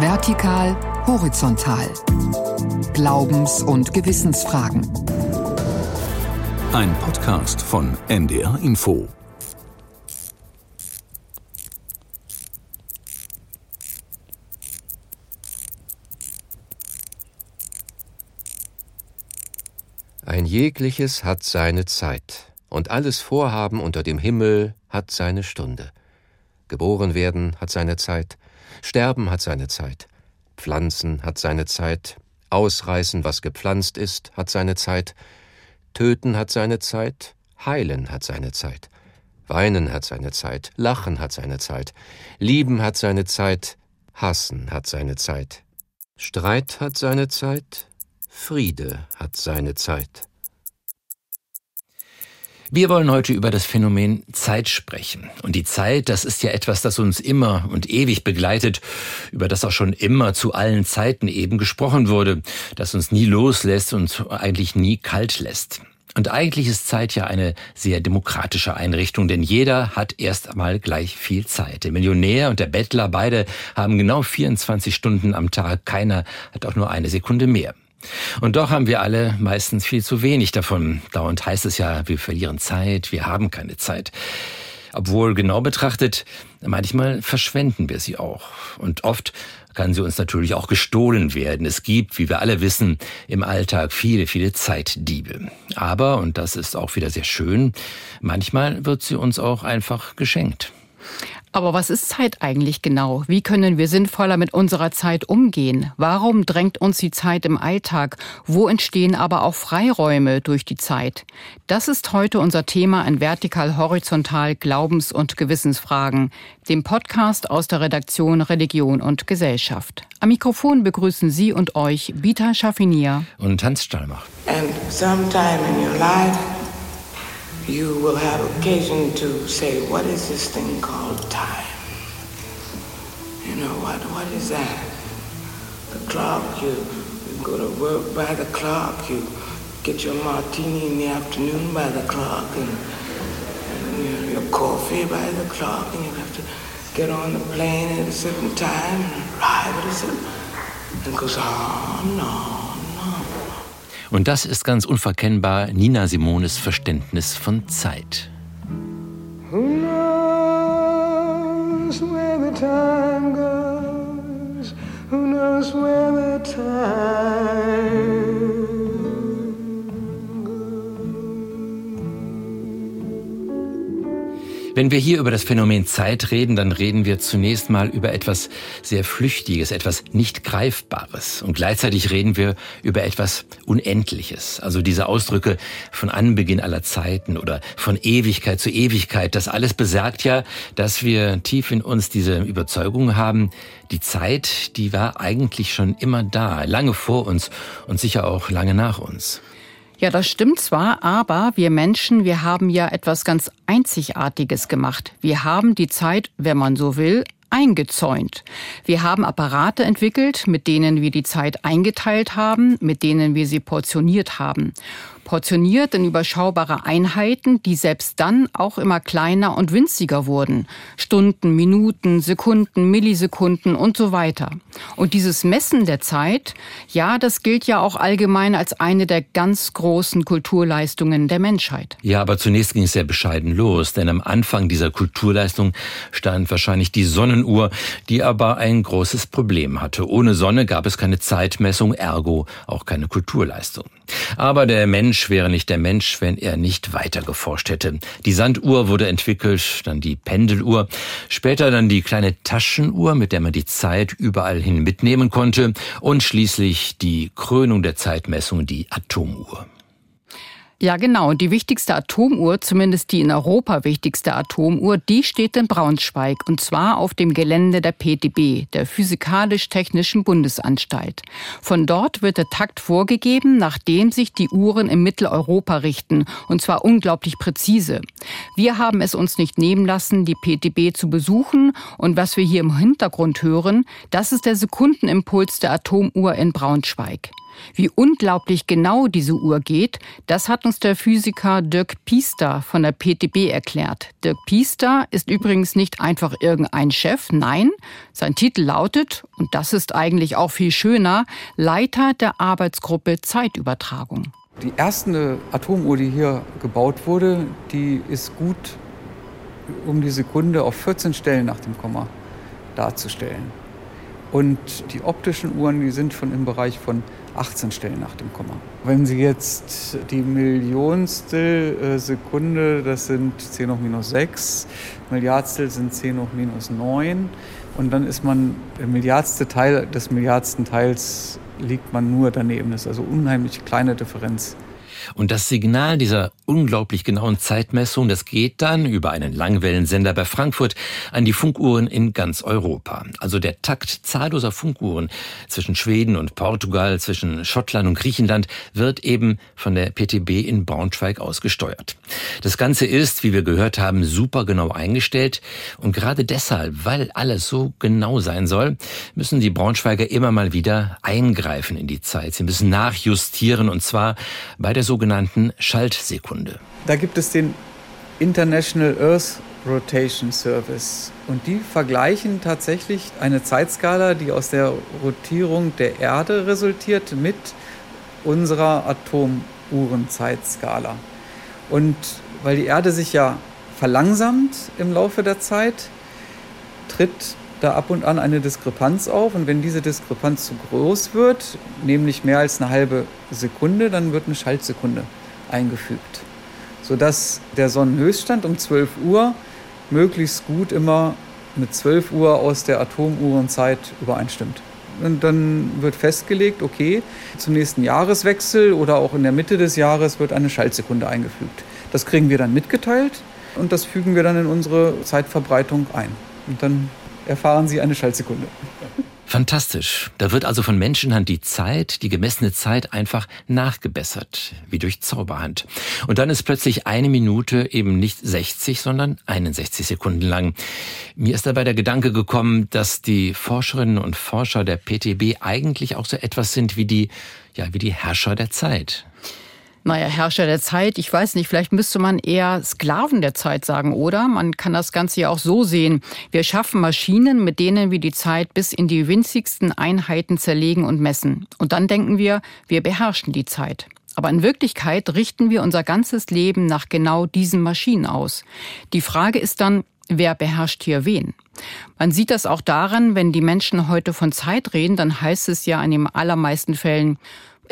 Vertikal, horizontal. Glaubens- und Gewissensfragen. Ein Podcast von NDR Info. Ein jegliches hat seine Zeit, und alles Vorhaben unter dem Himmel hat seine Stunde. Geboren werden hat seine Zeit, Sterben hat seine Zeit, Pflanzen hat seine Zeit, Ausreißen, was gepflanzt ist, hat seine Zeit, Töten hat seine Zeit, Heilen hat seine Zeit, Weinen hat seine Zeit, Lachen hat seine Zeit, Lieben hat seine Zeit, Hassen hat seine Zeit, Streit hat seine Zeit, Friede hat seine Zeit. Wir wollen heute über das Phänomen Zeit sprechen. Und die Zeit, das ist ja etwas, das uns immer und ewig begleitet, über das auch schon immer zu allen Zeiten eben gesprochen wurde, das uns nie loslässt und eigentlich nie kalt lässt. Und eigentlich ist Zeit ja eine sehr demokratische Einrichtung, denn jeder hat erst einmal gleich viel Zeit. Der Millionär und der Bettler, beide haben genau 24 Stunden am Tag, keiner hat auch nur eine Sekunde mehr. Und doch haben wir alle meistens viel zu wenig davon. Dauernd heißt es ja, wir verlieren Zeit, wir haben keine Zeit. Obwohl genau betrachtet, manchmal verschwenden wir sie auch. Und oft kann sie uns natürlich auch gestohlen werden. Es gibt, wie wir alle wissen, im Alltag viele, viele Zeitdiebe. Aber, und das ist auch wieder sehr schön, manchmal wird sie uns auch einfach geschenkt. Aber was ist Zeit eigentlich genau? Wie können wir sinnvoller mit unserer Zeit umgehen? Warum drängt uns die Zeit im Alltag? Wo entstehen aber auch Freiräume durch die Zeit? Das ist heute unser Thema in Vertikal-Horizontal Glaubens- und Gewissensfragen, dem Podcast aus der Redaktion Religion und Gesellschaft. Am Mikrofon begrüßen Sie und euch Bita Schaffinier und Hans Stallmach. And sometime in your life you will have occasion to say, what is this thing called time? You know, what, what is that? The clock, you, you go to work by the clock, you get your martini in the afternoon by the clock, and, and your, your coffee by the clock, and you have to get on the plane at a certain time and arrive at a certain, and it goes on and on. Und das ist ganz unverkennbar Nina Simones Verständnis von Zeit. Who knows where the time goes? Who knows where the time Wenn wir hier über das Phänomen Zeit reden, dann reden wir zunächst mal über etwas sehr Flüchtiges, etwas nicht Greifbares. Und gleichzeitig reden wir über etwas Unendliches. Also diese Ausdrücke von Anbeginn aller Zeiten oder von Ewigkeit zu Ewigkeit, das alles besagt ja, dass wir tief in uns diese Überzeugung haben, die Zeit, die war eigentlich schon immer da, lange vor uns und sicher auch lange nach uns. Ja, das stimmt zwar, aber wir Menschen, wir haben ja etwas ganz Einzigartiges gemacht. Wir haben die Zeit, wenn man so will, eingezäunt. Wir haben Apparate entwickelt, mit denen wir die Zeit eingeteilt haben, mit denen wir sie portioniert haben portioniert in überschaubare Einheiten, die selbst dann auch immer kleiner und winziger wurden. Stunden, Minuten, Sekunden, Millisekunden und so weiter. Und dieses Messen der Zeit, ja, das gilt ja auch allgemein als eine der ganz großen Kulturleistungen der Menschheit. Ja, aber zunächst ging es sehr bescheiden los, denn am Anfang dieser Kulturleistung stand wahrscheinlich die Sonnenuhr, die aber ein großes Problem hatte. Ohne Sonne gab es keine Zeitmessung, ergo auch keine Kulturleistung. Aber der Mensch wäre nicht der Mensch, wenn er nicht weiter geforscht hätte. Die Sanduhr wurde entwickelt, dann die Pendeluhr, später dann die kleine Taschenuhr, mit der man die Zeit überall hin mitnehmen konnte und schließlich die Krönung der Zeitmessung, die Atomuhr. Ja, genau. Die wichtigste Atomuhr, zumindest die in Europa wichtigste Atomuhr, die steht in Braunschweig und zwar auf dem Gelände der PTB, der Physikalisch-Technischen Bundesanstalt. Von dort wird der Takt vorgegeben, nachdem sich die Uhren in Mitteleuropa richten und zwar unglaublich präzise. Wir haben es uns nicht nehmen lassen, die PTB zu besuchen und was wir hier im Hintergrund hören, das ist der Sekundenimpuls der Atomuhr in Braunschweig. Wie unglaublich genau diese Uhr geht, das hat uns der Physiker Dirk Piester von der PTB erklärt. Dirk Piester ist übrigens nicht einfach irgendein Chef, nein, sein Titel lautet, und das ist eigentlich auch viel schöner, Leiter der Arbeitsgruppe Zeitübertragung. Die erste Atomuhr, die hier gebaut wurde, die ist gut um die Sekunde auf 14 Stellen nach dem Komma darzustellen. Und die optischen Uhren, die sind schon im Bereich von 18 Stellen nach dem Komma. Wenn Sie jetzt die Millionstel äh, Sekunde, das sind 10 hoch minus 6, Milliardstel sind 10 hoch minus 9 und dann ist man, der Milliardste Teil des Milliardsten Teils liegt man nur daneben. Das ist also unheimlich kleine Differenz. Und das Signal dieser unglaublich genauen Zeitmessung, das geht dann über einen Langwellensender bei Frankfurt an die Funkuhren in ganz Europa. Also der Takt zahlloser Funkuhren zwischen Schweden und Portugal, zwischen Schottland und Griechenland wird eben von der PTB in Braunschweig ausgesteuert. Das Ganze ist, wie wir gehört haben, super genau eingestellt. Und gerade deshalb, weil alles so genau sein soll, müssen die Braunschweiger immer mal wieder eingreifen in die Zeit. Sie müssen nachjustieren und zwar bei der sogenannten Schaltsekunde. Da gibt es den International Earth Rotation Service. Und die vergleichen tatsächlich eine Zeitskala, die aus der Rotierung der Erde resultiert, mit unserer Atomuhrenzeitskala. Und weil die Erde sich ja verlangsamt im Laufe der Zeit, tritt da ab und an eine Diskrepanz auf. Und wenn diese Diskrepanz zu groß wird, nämlich mehr als eine halbe Sekunde, dann wird eine Schaltsekunde eingefügt. Sodass der Sonnenhöchststand um 12 Uhr möglichst gut immer mit 12 Uhr aus der Atomuhrenzeit übereinstimmt. Und dann wird festgelegt, okay, zum nächsten Jahreswechsel oder auch in der Mitte des Jahres wird eine Schaltsekunde eingefügt. Das kriegen wir dann mitgeteilt und das fügen wir dann in unsere Zeitverbreitung ein. Und dann erfahren Sie eine Schaltsekunde. Fantastisch. Da wird also von Menschenhand die Zeit, die gemessene Zeit einfach nachgebessert, wie durch Zauberhand. Und dann ist plötzlich eine Minute eben nicht 60, sondern 61 Sekunden lang. Mir ist dabei der Gedanke gekommen, dass die Forscherinnen und Forscher der PTB eigentlich auch so etwas sind wie die, ja, wie die Herrscher der Zeit naja, Herrscher der Zeit, ich weiß nicht, vielleicht müsste man eher Sklaven der Zeit sagen, oder? Man kann das Ganze ja auch so sehen. Wir schaffen Maschinen, mit denen wir die Zeit bis in die winzigsten Einheiten zerlegen und messen. Und dann denken wir, wir beherrschen die Zeit. Aber in Wirklichkeit richten wir unser ganzes Leben nach genau diesen Maschinen aus. Die Frage ist dann, wer beherrscht hier wen? Man sieht das auch daran, wenn die Menschen heute von Zeit reden, dann heißt es ja in den allermeisten Fällen,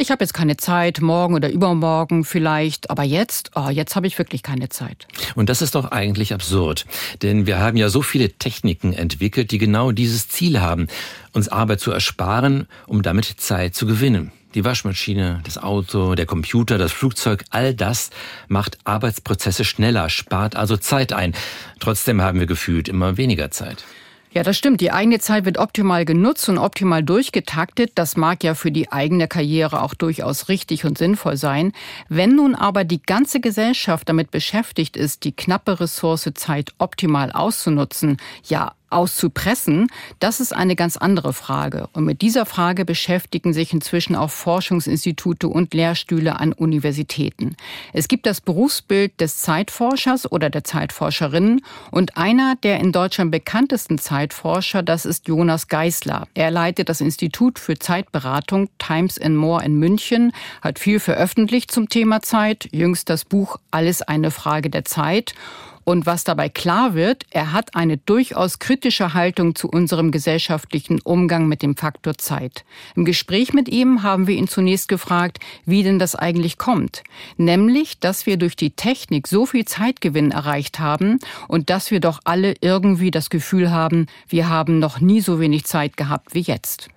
ich habe jetzt keine Zeit, morgen oder übermorgen vielleicht, aber jetzt, oh, jetzt habe ich wirklich keine Zeit. Und das ist doch eigentlich absurd, denn wir haben ja so viele Techniken entwickelt, die genau dieses Ziel haben, uns Arbeit zu ersparen, um damit Zeit zu gewinnen. Die Waschmaschine, das Auto, der Computer, das Flugzeug, all das macht Arbeitsprozesse schneller, spart also Zeit ein. Trotzdem haben wir gefühlt immer weniger Zeit. Ja, das stimmt. Die eigene Zeit wird optimal genutzt und optimal durchgetaktet. Das mag ja für die eigene Karriere auch durchaus richtig und sinnvoll sein. Wenn nun aber die ganze Gesellschaft damit beschäftigt ist, die knappe Ressource Zeit optimal auszunutzen, ja, auszupressen, das ist eine ganz andere Frage. Und mit dieser Frage beschäftigen sich inzwischen auch Forschungsinstitute und Lehrstühle an Universitäten. Es gibt das Berufsbild des Zeitforschers oder der Zeitforscherin und einer der in Deutschland bekanntesten Zeitforscher, das ist Jonas Geisler. Er leitet das Institut für Zeitberatung Times and More in München, hat viel veröffentlicht zum Thema Zeit, jüngst das Buch Alles eine Frage der Zeit und was dabei klar wird, er hat eine durchaus kritische Haltung zu unserem gesellschaftlichen Umgang mit dem Faktor Zeit. Im Gespräch mit ihm haben wir ihn zunächst gefragt, wie denn das eigentlich kommt. Nämlich, dass wir durch die Technik so viel Zeitgewinn erreicht haben und dass wir doch alle irgendwie das Gefühl haben, wir haben noch nie so wenig Zeit gehabt wie jetzt.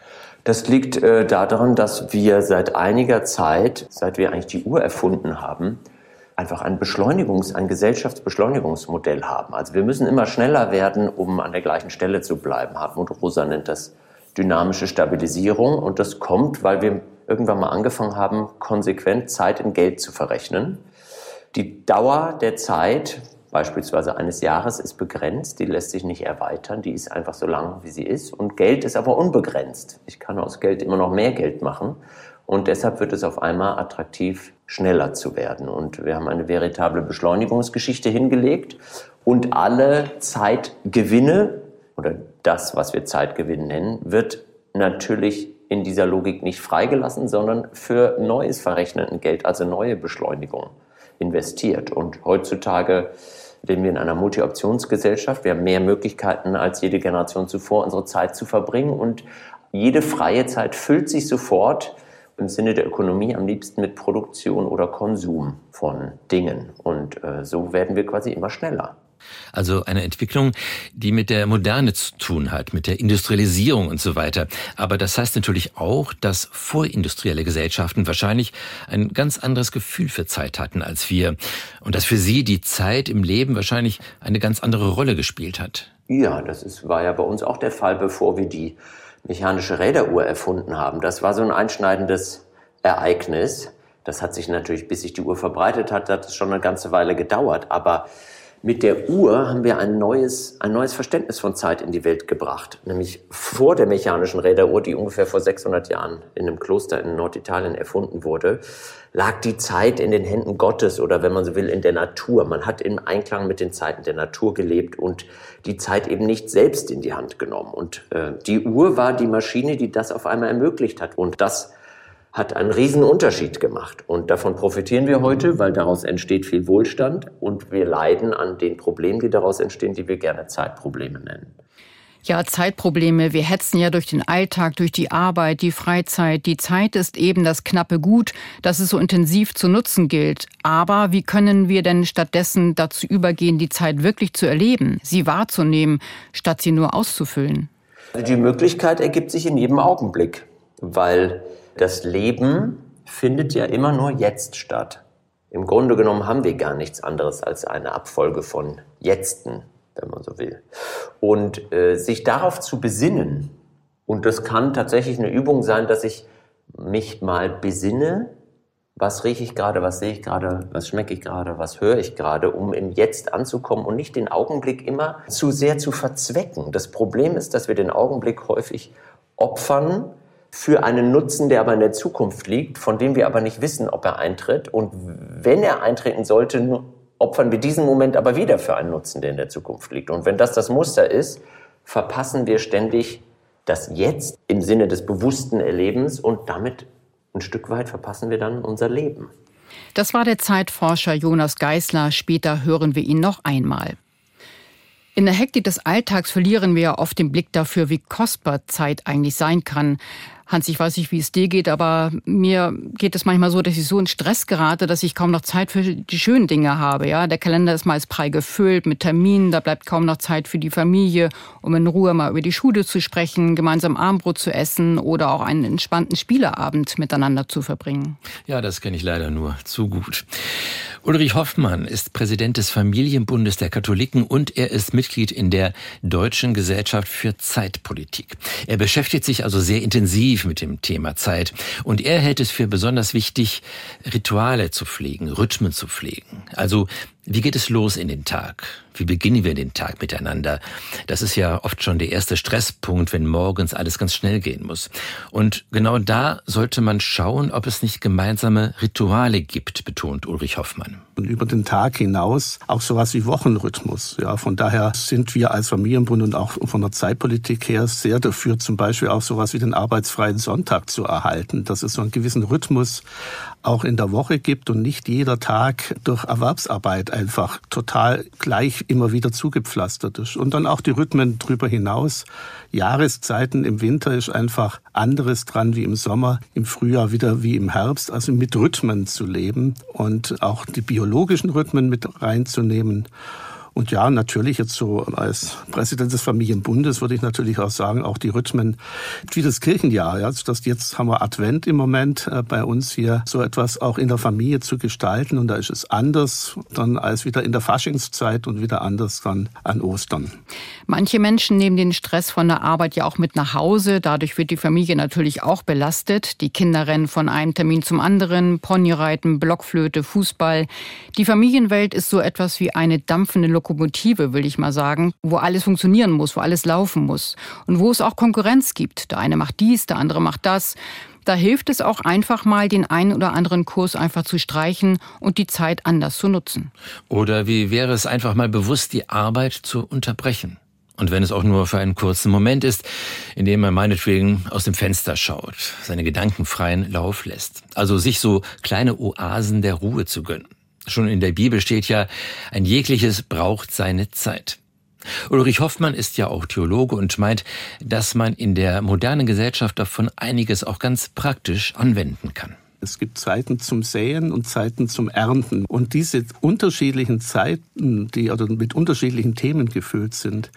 Das liegt äh, daran, dass wir seit einiger Zeit, seit wir eigentlich die Uhr erfunden haben, einfach ein Beschleunigungs-, ein Gesellschaftsbeschleunigungsmodell haben. Also wir müssen immer schneller werden, um an der gleichen Stelle zu bleiben. Hartmut Rosa nennt das dynamische Stabilisierung und das kommt, weil wir irgendwann mal angefangen haben, konsequent Zeit in Geld zu verrechnen. Die Dauer der Zeit, beispielsweise eines Jahres, ist begrenzt, die lässt sich nicht erweitern, die ist einfach so lang, wie sie ist und Geld ist aber unbegrenzt. Ich kann aus Geld immer noch mehr Geld machen Und deshalb wird es auf einmal attraktiv, schneller zu werden. Und wir haben eine veritable Beschleunigungsgeschichte hingelegt. Und alle Zeitgewinne oder das, was wir Zeitgewinn nennen, wird natürlich in dieser Logik nicht freigelassen, sondern für neues verrechneten Geld, also neue Beschleunigung investiert. Und heutzutage leben wir in einer Multi-Optionsgesellschaft. Wir haben mehr Möglichkeiten als jede Generation zuvor, unsere Zeit zu verbringen. Und jede freie Zeit füllt sich sofort im Sinne der Ökonomie am liebsten mit Produktion oder Konsum von Dingen. Und äh, so werden wir quasi immer schneller. Also eine Entwicklung, die mit der Moderne zu tun hat, mit der Industrialisierung und so weiter. Aber das heißt natürlich auch, dass vorindustrielle Gesellschaften wahrscheinlich ein ganz anderes Gefühl für Zeit hatten als wir. Und dass für sie die Zeit im Leben wahrscheinlich eine ganz andere Rolle gespielt hat. Ja, das ist, war ja bei uns auch der Fall, bevor wir die mechanische Räderuhr erfunden haben. Das war so ein einschneidendes Ereignis. Das hat sich natürlich, bis sich die Uhr verbreitet hat, hat es schon eine ganze Weile gedauert. Aber mit der Uhr haben wir ein neues, ein neues Verständnis von Zeit in die Welt gebracht. Nämlich vor der mechanischen Räderuhr, die ungefähr vor 600 Jahren in einem Kloster in Norditalien erfunden wurde, lag die Zeit in den Händen Gottes oder wenn man so will, in der Natur. Man hat im Einklang mit den Zeiten der Natur gelebt und die Zeit eben nicht selbst in die Hand genommen. Und äh, die Uhr war die Maschine, die das auf einmal ermöglicht hat. Und das hat einen riesen Unterschied gemacht. Und davon profitieren wir heute, weil daraus entsteht viel Wohlstand und wir leiden an den Problemen, die daraus entstehen, die wir gerne Zeitprobleme nennen. Ja, Zeitprobleme. Wir hetzen ja durch den Alltag, durch die Arbeit, die Freizeit. Die Zeit ist eben das knappe Gut, das es so intensiv zu nutzen gilt. Aber wie können wir denn stattdessen dazu übergehen, die Zeit wirklich zu erleben, sie wahrzunehmen, statt sie nur auszufüllen? Die Möglichkeit ergibt sich in jedem Augenblick, weil das Leben findet ja immer nur jetzt statt. Im Grunde genommen haben wir gar nichts anderes als eine Abfolge von Jetzten, wenn man so will. Und äh, sich darauf zu besinnen, und das kann tatsächlich eine Übung sein, dass ich mich mal besinne, was rieche ich gerade, was sehe ich gerade, was schmecke ich gerade, was höre ich gerade, um im Jetzt anzukommen und nicht den Augenblick immer zu sehr zu verzwecken. Das Problem ist, dass wir den Augenblick häufig opfern für einen Nutzen, der aber in der Zukunft liegt, von dem wir aber nicht wissen, ob er eintritt. Und wenn er eintreten sollte, opfern wir diesen Moment aber wieder für einen Nutzen, der in der Zukunft liegt. Und wenn das das Muster ist, verpassen wir ständig das Jetzt im Sinne des bewussten Erlebens und damit ein Stück weit verpassen wir dann unser Leben. Das war der Zeitforscher Jonas Geisler. Später hören wir ihn noch einmal. In der Hektik des Alltags verlieren wir oft den Blick dafür, wie kostbar Zeit eigentlich sein kann. Hans, ich weiß nicht, wie es dir geht, aber mir geht es manchmal so, dass ich so in Stress gerate, dass ich kaum noch Zeit für die schönen Dinge habe. Ja, der Kalender ist meist prall gefüllt mit Terminen, da bleibt kaum noch Zeit für die Familie, um in Ruhe mal über die Schule zu sprechen, gemeinsam Abendbrot zu essen oder auch einen entspannten Spieleabend miteinander zu verbringen. Ja, das kenne ich leider nur zu gut. Ulrich Hoffmann ist Präsident des Familienbundes der Katholiken und er ist Mitglied in der Deutschen Gesellschaft für Zeitpolitik. Er beschäftigt sich also sehr intensiv mit dem Thema Zeit und er hält es für besonders wichtig, Rituale zu pflegen, Rhythmen zu pflegen. Also wie geht es los in den Tag? Wie beginnen wir den Tag miteinander? Das ist ja oft schon der erste Stresspunkt, wenn morgens alles ganz schnell gehen muss. Und genau da sollte man schauen, ob es nicht gemeinsame Rituale gibt, betont Ulrich Hoffmann. Und über den Tag hinaus auch sowas wie Wochenrhythmus. Ja, von daher sind wir als Familienbund und auch von der Zeitpolitik her sehr dafür, zum Beispiel auch sowas wie den arbeitsfreien Sonntag zu erhalten, dass es so einen gewissen Rhythmus auch in der Woche gibt und nicht jeder Tag durch Erwerbsarbeit einfach total gleich immer wieder zugepflastert ist. Und dann auch die Rhythmen drüber hinaus. Jahreszeiten im Winter ist einfach anderes dran wie im Sommer, im Frühjahr wieder wie im Herbst. Also mit Rhythmen zu leben und auch die biologischen Rhythmen mit reinzunehmen. Und ja, natürlich jetzt so als Präsident des Familienbundes würde ich natürlich auch sagen, auch die Rhythmen wie das Kirchenjahr. Ja, das jetzt haben wir Advent im Moment äh, bei uns hier so etwas auch in der Familie zu gestalten. Und da ist es anders dann als wieder in der Faschingszeit und wieder anders dann an Ostern. Manche Menschen nehmen den Stress von der Arbeit ja auch mit nach Hause. Dadurch wird die Familie natürlich auch belastet. Die Kinder rennen von einem Termin zum anderen, Ponyreiten, Blockflöte, Fußball. Die Familienwelt ist so etwas wie eine dampfende Lokomotive, will ich mal sagen, wo alles funktionieren muss, wo alles laufen muss und wo es auch Konkurrenz gibt. Der eine macht dies, der andere macht das. Da hilft es auch einfach mal, den einen oder anderen Kurs einfach zu streichen und die Zeit anders zu nutzen. Oder wie wäre es einfach mal bewusst, die Arbeit zu unterbrechen? Und wenn es auch nur für einen kurzen Moment ist, in dem man meinetwegen aus dem Fenster schaut, seine Gedanken freien Lauf lässt. Also sich so kleine Oasen der Ruhe zu gönnen. Schon in der Bibel steht ja, ein jegliches braucht seine Zeit. Ulrich Hoffmann ist ja auch Theologe und meint, dass man in der modernen Gesellschaft davon einiges auch ganz praktisch anwenden kann. Es gibt Zeiten zum Säen und Zeiten zum Ernten. Und diese unterschiedlichen Zeiten, die mit unterschiedlichen Themen gefüllt sind,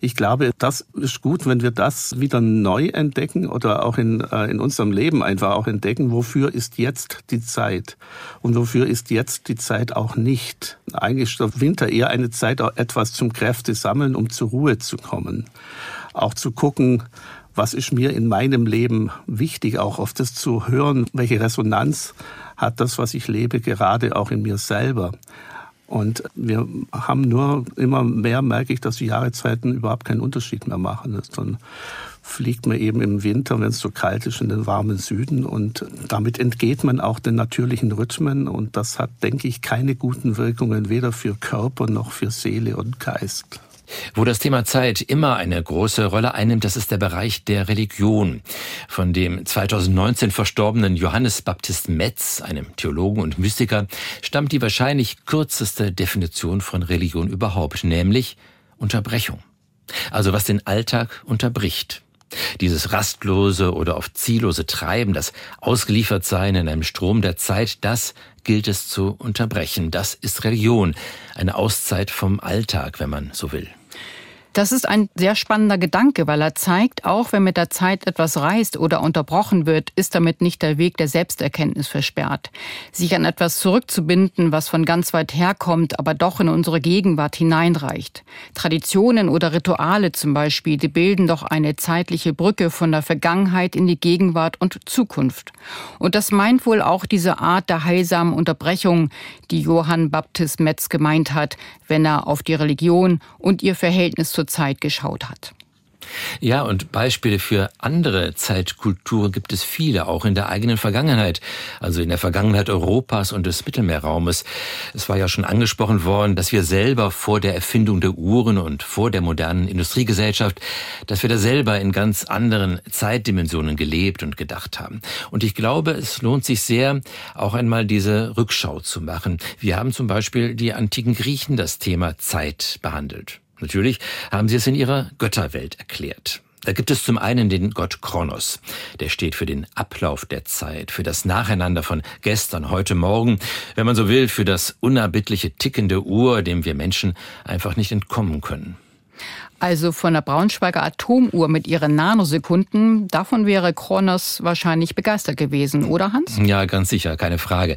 ich glaube, das ist gut, wenn wir das wieder neu entdecken oder auch in, äh, in unserem Leben einfach auch entdecken, wofür ist jetzt die Zeit und wofür ist jetzt die Zeit auch nicht. Eigentlich ist der Winter eher eine Zeit, auch etwas zum Kräfte sammeln, um zur Ruhe zu kommen. Auch zu gucken, was ist mir in meinem Leben wichtig, auch auf das zu hören, welche Resonanz hat das, was ich lebe, gerade auch in mir selber. Und wir haben nur immer mehr, merke ich, dass die Jahreszeiten überhaupt keinen Unterschied mehr machen. Dann fliegt man eben im Winter, wenn es so kalt ist, in den warmen Süden. Und damit entgeht man auch den natürlichen Rhythmen. Und das hat, denke ich, keine guten Wirkungen, weder für Körper noch für Seele und Geist. Wo das Thema Zeit immer eine große Rolle einnimmt, das ist der Bereich der Religion. Von dem 2019 verstorbenen Johannes Baptist Metz, einem Theologen und Mystiker, stammt die wahrscheinlich kürzeste Definition von Religion überhaupt, nämlich Unterbrechung. Also was den Alltag unterbricht. Dieses rastlose oder oft ziellose Treiben, das Ausgeliefertsein in einem Strom der Zeit, das gilt es zu unterbrechen. Das ist Religion, eine Auszeit vom Alltag, wenn man so will. Das ist ein sehr spannender Gedanke, weil er zeigt, auch wenn mit der Zeit etwas reißt oder unterbrochen wird, ist damit nicht der Weg der Selbsterkenntnis versperrt. Sich an etwas zurückzubinden, was von ganz weit herkommt, aber doch in unsere Gegenwart hineinreicht. Traditionen oder Rituale zum Beispiel, die bilden doch eine zeitliche Brücke von der Vergangenheit in die Gegenwart und Zukunft. Und das meint wohl auch diese Art der heilsamen Unterbrechung, die Johann Baptist Metz gemeint hat, wenn er auf die Religion und ihr Verhältnis zur Zeit geschaut hat. Ja, und Beispiele für andere Zeitkulturen gibt es viele, auch in der eigenen Vergangenheit, also in der Vergangenheit Europas und des Mittelmeerraumes. Es war ja schon angesprochen worden, dass wir selber vor der Erfindung der Uhren und vor der modernen Industriegesellschaft, dass wir da selber in ganz anderen Zeitdimensionen gelebt und gedacht haben. Und ich glaube, es lohnt sich sehr, auch einmal diese Rückschau zu machen. Wir haben zum Beispiel die antiken Griechen das Thema Zeit behandelt. Natürlich haben sie es in ihrer Götterwelt erklärt. Da gibt es zum einen den Gott Kronos. Der steht für den Ablauf der Zeit, für das Nacheinander von gestern, heute, morgen, wenn man so will, für das unerbittliche tickende Uhr, dem wir Menschen einfach nicht entkommen können. Also von der Braunschweiger Atomuhr mit ihren Nanosekunden, davon wäre Kronos wahrscheinlich begeistert gewesen, oder Hans? Ja, ganz sicher, keine Frage.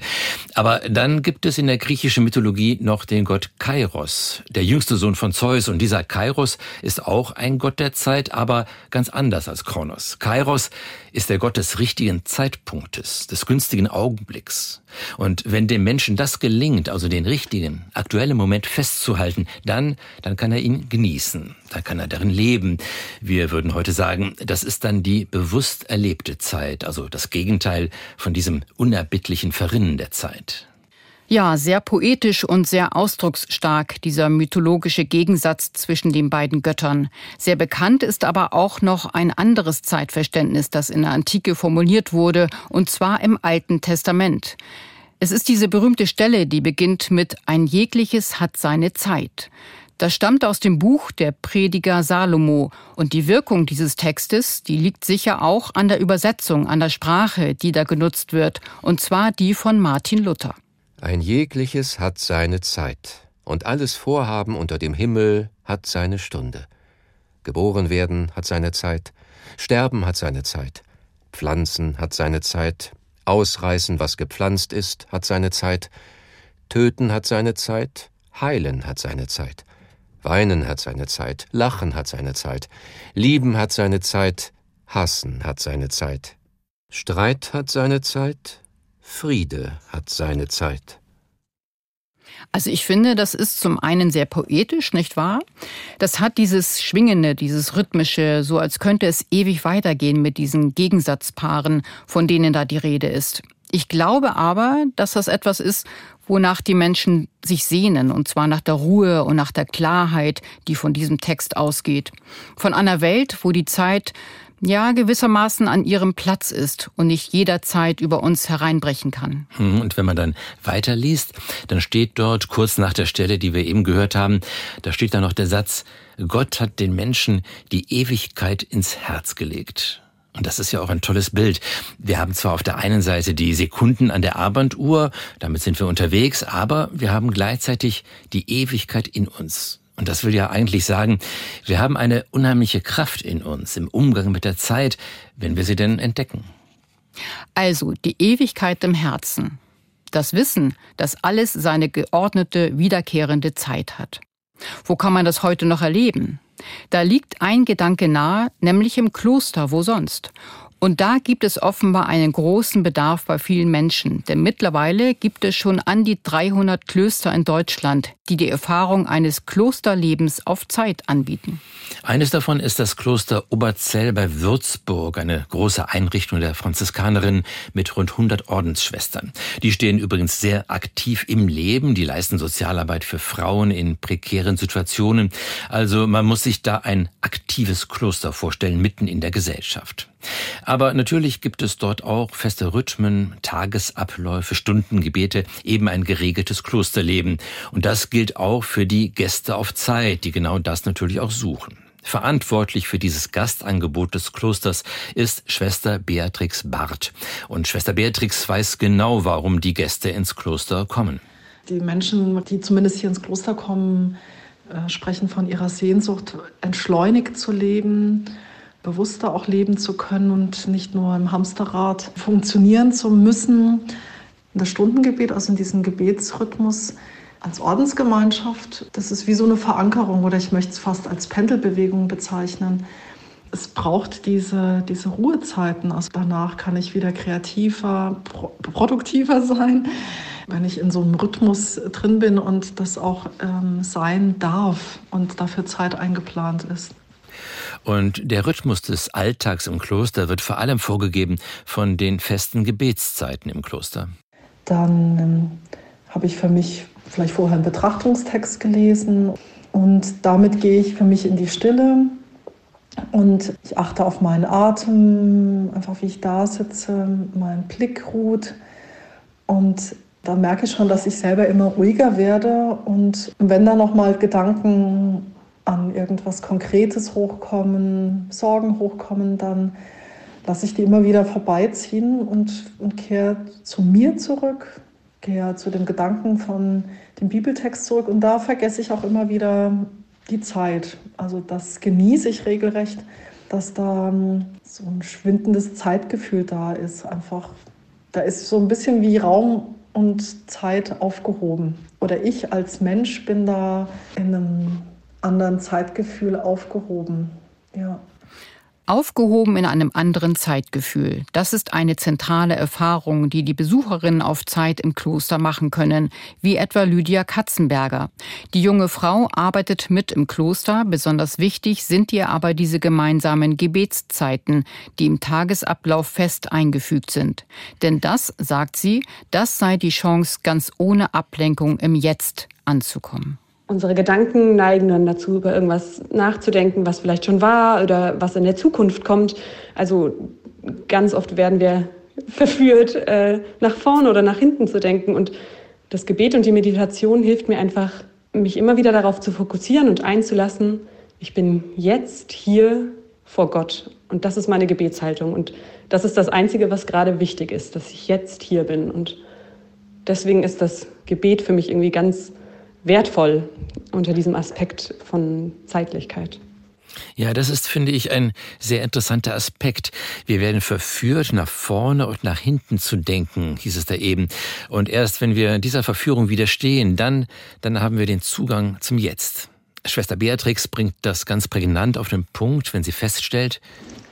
Aber dann gibt es in der griechischen Mythologie noch den Gott Kairos, der jüngste Sohn von Zeus. Und dieser Kairos ist auch ein Gott der Zeit, aber ganz anders als Kronos. Kairos ist der Gott des richtigen Zeitpunktes, des günstigen Augenblicks. Und wenn dem Menschen das gelingt, also den richtigen, aktuellen Moment festzuhalten, dann, dann kann er ihn genießen. Da kann er darin leben. Wir würden heute sagen, das ist dann die bewusst erlebte Zeit, also das Gegenteil von diesem unerbittlichen Verrinnen der Zeit. Ja, sehr poetisch und sehr ausdrucksstark, dieser mythologische Gegensatz zwischen den beiden Göttern. Sehr bekannt ist aber auch noch ein anderes Zeitverständnis, das in der Antike formuliert wurde, und zwar im Alten Testament. Es ist diese berühmte Stelle, die beginnt mit Ein jegliches hat seine Zeit. Das stammt aus dem Buch der Prediger Salomo und die Wirkung dieses Textes, die liegt sicher auch an der Übersetzung, an der Sprache, die da genutzt wird, und zwar die von Martin Luther. Ein jegliches hat seine Zeit, und alles Vorhaben unter dem Himmel hat seine Stunde. Geboren werden hat seine Zeit, Sterben hat seine Zeit, Pflanzen hat seine Zeit, Ausreißen, was gepflanzt ist, hat seine Zeit, Töten hat seine Zeit, Heilen hat seine Zeit, Weinen hat seine Zeit, Lachen hat seine Zeit, Lieben hat seine Zeit, Hassen hat seine Zeit, Streit hat seine Zeit, Friede hat seine Zeit. Also ich finde, das ist zum einen sehr poetisch, nicht wahr? Das hat dieses Schwingende, dieses Rhythmische, so als könnte es ewig weitergehen mit diesen Gegensatzpaaren, von denen da die Rede ist. Ich glaube aber, dass das etwas ist, wonach die Menschen sich sehnen, und zwar nach der Ruhe und nach der Klarheit, die von diesem Text ausgeht. Von einer Welt, wo die Zeit ja gewissermaßen an ihrem Platz ist und nicht jederzeit über uns hereinbrechen kann. Hm, und wenn man dann weiterliest, dann steht dort kurz nach der Stelle, die wir eben gehört haben, da steht dann noch der Satz, Gott hat den Menschen die Ewigkeit ins Herz gelegt. Und das ist ja auch ein tolles Bild. Wir haben zwar auf der einen Seite die Sekunden an der Armbanduhr, damit sind wir unterwegs, aber wir haben gleichzeitig die Ewigkeit in uns. Und das will ja eigentlich sagen, wir haben eine unheimliche Kraft in uns im Umgang mit der Zeit, wenn wir sie denn entdecken. Also die Ewigkeit im Herzen. Das Wissen, dass alles seine geordnete, wiederkehrende Zeit hat. Wo kann man das heute noch erleben? Da liegt ein Gedanke nahe, nämlich im Kloster, wo sonst. Und da gibt es offenbar einen großen Bedarf bei vielen Menschen, denn mittlerweile gibt es schon an die 300 Klöster in Deutschland, die die Erfahrung eines Klosterlebens auf Zeit anbieten. Eines davon ist das Kloster Oberzell bei Würzburg, eine große Einrichtung der Franziskanerinnen mit rund 100 Ordensschwestern. Die stehen übrigens sehr aktiv im Leben, die leisten Sozialarbeit für Frauen in prekären Situationen. Also man muss sich da ein aktives Kloster vorstellen, mitten in der Gesellschaft. Aber natürlich gibt es dort auch feste Rhythmen, Tagesabläufe, Stundengebete, eben ein geregeltes Klosterleben. Und das gilt auch für die Gäste auf Zeit, die genau das natürlich auch suchen. Verantwortlich für dieses Gastangebot des Klosters ist Schwester Beatrix Barth. Und Schwester Beatrix weiß genau, warum die Gäste ins Kloster kommen. Die Menschen, die zumindest hier ins Kloster kommen, äh, sprechen von ihrer Sehnsucht, entschleunigt zu leben, bewusster auch leben zu können und nicht nur im Hamsterrad funktionieren zu müssen. Das Stundengebet, also in diesem Gebetsrhythmus als Ordensgemeinschaft, das ist wie so eine Verankerung oder ich möchte es fast als Pendelbewegung bezeichnen. Es braucht diese, diese Ruhezeiten. Also danach kann ich wieder kreativer, pro, produktiver sein, wenn ich in so einem Rhythmus drin bin und das auch ähm, sein darf und dafür Zeit eingeplant ist. Und der Rhythmus des Alltags im Kloster wird vor allem vorgegeben von den festen Gebetszeiten im Kloster. Dann ähm, habe ich für mich vielleicht vorher einen Betrachtungstext gelesen und damit gehe ich für mich in die Stille und ich achte auf meinen Atem, einfach wie ich da sitze, mein Blick ruht und da merke ich schon, dass ich selber immer ruhiger werde und wenn da noch mal Gedanken an irgendwas Konkretes hochkommen, Sorgen hochkommen, dann lasse ich die immer wieder vorbeiziehen und, und kehre zu mir zurück, kehre zu dem Gedanken von dem Bibeltext zurück und da vergesse ich auch immer wieder die Zeit. Also das genieße ich regelrecht, dass da ähm, so ein schwindendes Zeitgefühl da ist. Einfach, da ist so ein bisschen wie Raum und Zeit aufgehoben. Oder ich als Mensch bin da in einem anderen Zeitgefühl aufgehoben. Ja. Aufgehoben in einem anderen Zeitgefühl. Das ist eine zentrale Erfahrung, die die Besucherinnen auf Zeit im Kloster machen können, wie etwa Lydia Katzenberger. Die junge Frau arbeitet mit im Kloster. Besonders wichtig sind ihr aber diese gemeinsamen Gebetszeiten, die im Tagesablauf fest eingefügt sind. Denn das, sagt sie, das sei die Chance, ganz ohne Ablenkung im Jetzt anzukommen. Unsere Gedanken neigen dann dazu, über irgendwas nachzudenken, was vielleicht schon war oder was in der Zukunft kommt. Also ganz oft werden wir verführt, äh, nach vorne oder nach hinten zu denken. Und das Gebet und die Meditation hilft mir einfach, mich immer wieder darauf zu fokussieren und einzulassen, ich bin jetzt hier vor Gott. Und das ist meine Gebetshaltung. Und das ist das Einzige, was gerade wichtig ist, dass ich jetzt hier bin. Und deswegen ist das Gebet für mich irgendwie ganz wertvoll unter diesem Aspekt von Zeitlichkeit. Ja, das ist, finde ich, ein sehr interessanter Aspekt. Wir werden verführt, nach vorne und nach hinten zu denken, hieß es da eben. Und erst wenn wir dieser Verführung widerstehen, dann, dann haben wir den Zugang zum Jetzt. Schwester Beatrix bringt das ganz prägnant auf den Punkt, wenn sie feststellt,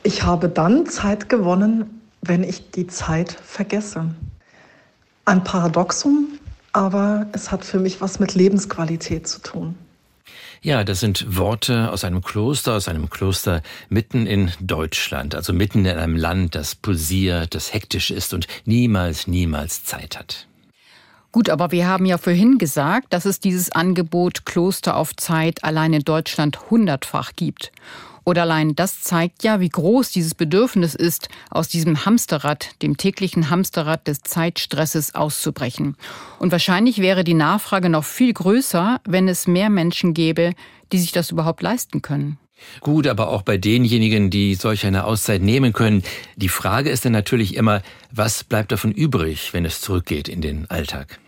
ich habe dann Zeit gewonnen, wenn ich die Zeit vergesse. Ein Paradoxum, aber es hat für mich was mit Lebensqualität zu tun. Ja, das sind Worte aus einem Kloster, aus einem Kloster mitten in Deutschland, also mitten in einem Land, das pulsiert, das hektisch ist und niemals, niemals Zeit hat. Gut, aber wir haben ja vorhin gesagt, dass es dieses Angebot Kloster auf Zeit allein in Deutschland hundertfach gibt. Oder allein das zeigt ja, wie groß dieses Bedürfnis ist, aus diesem Hamsterrad, dem täglichen Hamsterrad des Zeitstresses auszubrechen. Und wahrscheinlich wäre die Nachfrage noch viel größer, wenn es mehr Menschen gäbe, die sich das überhaupt leisten können. Gut, aber auch bei denjenigen, die solch eine Auszeit nehmen können. Die Frage ist dann natürlich immer, was bleibt davon übrig, wenn es zurückgeht in den Alltag?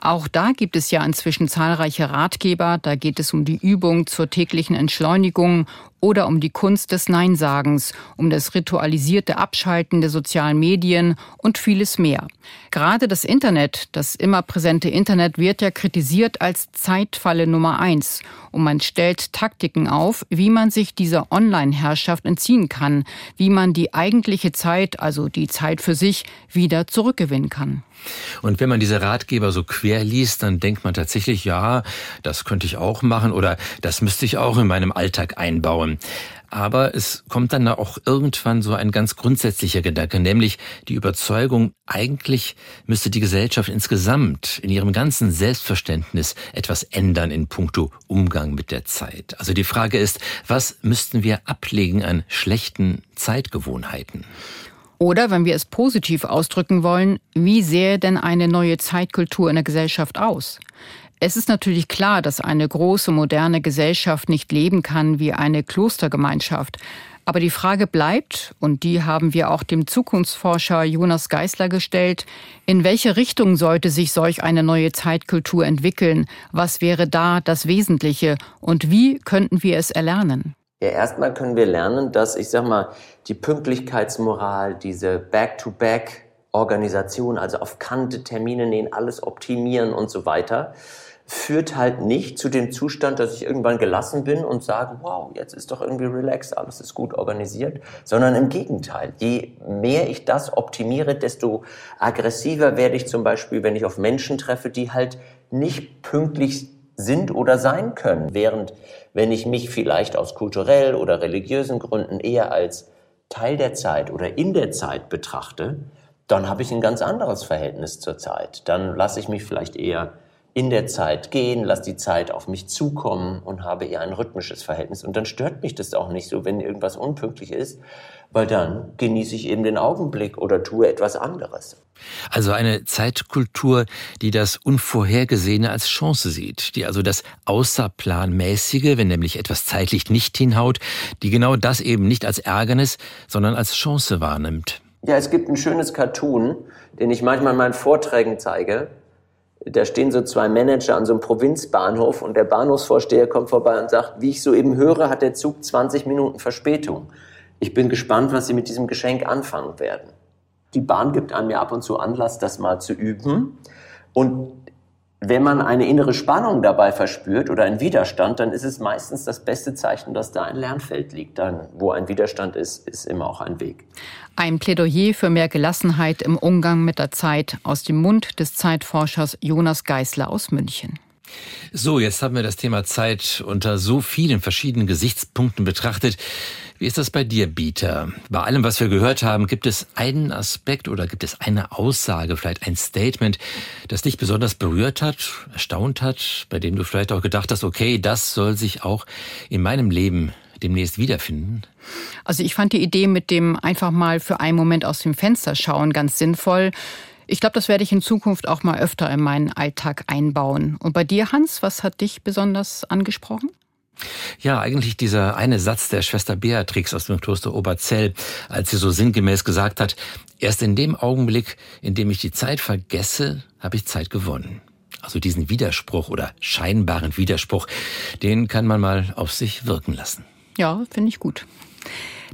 Auch da gibt es ja inzwischen zahlreiche Ratgeber. Da geht es um die Übung zur täglichen Entschleunigung oder um die Kunst des Neinsagens, um das ritualisierte Abschalten der sozialen Medien und vieles mehr. Gerade das Internet, das immer präsente Internet, wird ja kritisiert als Zeitfalle Nummer eins. Und man stellt Taktiken auf, wie man sich dieser Online-Herrschaft entziehen kann, wie man die eigentliche Zeit, also die Zeit für sich, wieder zurückgewinnen kann. Und wenn man diese Ratgeber so quer liest, dann denkt man tatsächlich, ja, das könnte ich auch machen oder das müsste ich auch in meinem Alltag einbauen. Aber es kommt dann auch irgendwann so ein ganz grundsätzlicher Gedanke, nämlich die Überzeugung, eigentlich müsste die Gesellschaft insgesamt in ihrem ganzen Selbstverständnis etwas ändern in puncto Umgang mit der Zeit. Also die Frage ist, was müssten wir ablegen an schlechten Zeitgewohnheiten? Oder, wenn wir es positiv ausdrücken wollen, wie sähe denn eine neue Zeitkultur in der Gesellschaft aus? Es ist natürlich klar, dass eine große moderne Gesellschaft nicht leben kann wie eine Klostergemeinschaft. Aber die Frage bleibt, und die haben wir auch dem Zukunftsforscher Jonas Geisler gestellt, in welche Richtung sollte sich solch eine neue Zeitkultur entwickeln? Was wäre da das Wesentliche? Und wie könnten wir es erlernen? Ja, erstmal können wir lernen, dass, ich sag mal, die Pünktlichkeitsmoral, diese Back-to-Back-Organisation, also auf Kante Termine nähen, alles optimieren und so weiter, führt halt nicht zu dem Zustand, dass ich irgendwann gelassen bin und sage, wow, jetzt ist doch irgendwie relaxed, alles ist gut organisiert, sondern im Gegenteil. Je mehr ich das optimiere, desto aggressiver werde ich zum Beispiel, wenn ich auf Menschen treffe, die halt nicht pünktlich sind oder sein können. Während wenn ich mich vielleicht aus kulturell oder religiösen Gründen eher als Teil der Zeit oder in der Zeit betrachte, dann habe ich ein ganz anderes Verhältnis zur Zeit. Dann lasse ich mich vielleicht eher in der Zeit gehen, lasse die Zeit auf mich zukommen und habe eher ein rhythmisches Verhältnis. Und dann stört mich das auch nicht so, wenn irgendwas unpünktlich ist, weil dann genieße ich eben den Augenblick oder tue etwas anderes. Also eine Zeitkultur, die das Unvorhergesehene als Chance sieht, die also das Außerplanmäßige, wenn nämlich etwas zeitlich nicht hinhaut, die genau das eben nicht als Ärgernis, sondern als Chance wahrnimmt. Ja, es gibt ein schönes Cartoon, den ich manchmal in meinen Vorträgen zeige da stehen so zwei Manager an so einem Provinzbahnhof und der Bahnhofsvorsteher kommt vorbei und sagt, wie ich soeben höre, hat der Zug 20 Minuten Verspätung. Ich bin gespannt, was Sie mit diesem Geschenk anfangen werden. Die Bahn gibt einem ja ab und zu Anlass, das mal zu üben. Und wenn man eine innere Spannung dabei verspürt oder einen Widerstand, dann ist es meistens das beste Zeichen, dass da ein Lernfeld liegt. Dann, wo ein Widerstand ist, ist immer auch ein Weg. Ein Plädoyer für mehr Gelassenheit im Umgang mit der Zeit aus dem Mund des Zeitforschers Jonas Geißler aus München. So, jetzt haben wir das Thema Zeit unter so vielen verschiedenen Gesichtspunkten betrachtet. Wie ist das bei dir, Bieter? Bei allem, was wir gehört haben, gibt es einen Aspekt oder gibt es eine Aussage, vielleicht ein Statement, das dich besonders berührt hat, erstaunt hat, bei dem du vielleicht auch gedacht hast, okay, das soll sich auch in meinem Leben demnächst wiederfinden? Also ich fand die Idee mit dem einfach mal für einen Moment aus dem Fenster schauen ganz sinnvoll. Ich glaube, das werde ich in Zukunft auch mal öfter in meinen Alltag einbauen. Und bei dir, Hans, was hat dich besonders angesprochen? Ja, eigentlich dieser eine Satz der Schwester Beatrix aus dem Kloster Oberzell, als sie so sinngemäß gesagt hat, erst in dem Augenblick, in dem ich die Zeit vergesse, habe ich Zeit gewonnen. Also diesen Widerspruch oder scheinbaren Widerspruch, den kann man mal auf sich wirken lassen. Ja, finde ich gut.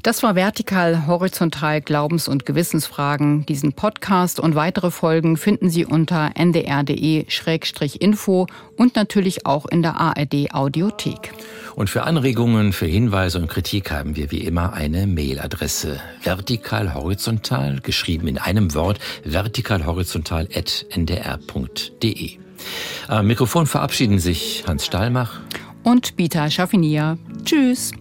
Das war Vertikal, Horizontal, Glaubens- und Gewissensfragen. Diesen Podcast und weitere Folgen finden Sie unter ndr.de-info und natürlich auch in der ARD Audiothek. Und für Anregungen, für Hinweise und Kritik haben wir wie immer eine Mailadresse. Vertikal-horizontal, geschrieben in einem Wort, vertikal-horizontal.ndr.de. Am Mikrofon verabschieden sich Hans Stahlmach und Bita Schaffinier. Tschüss.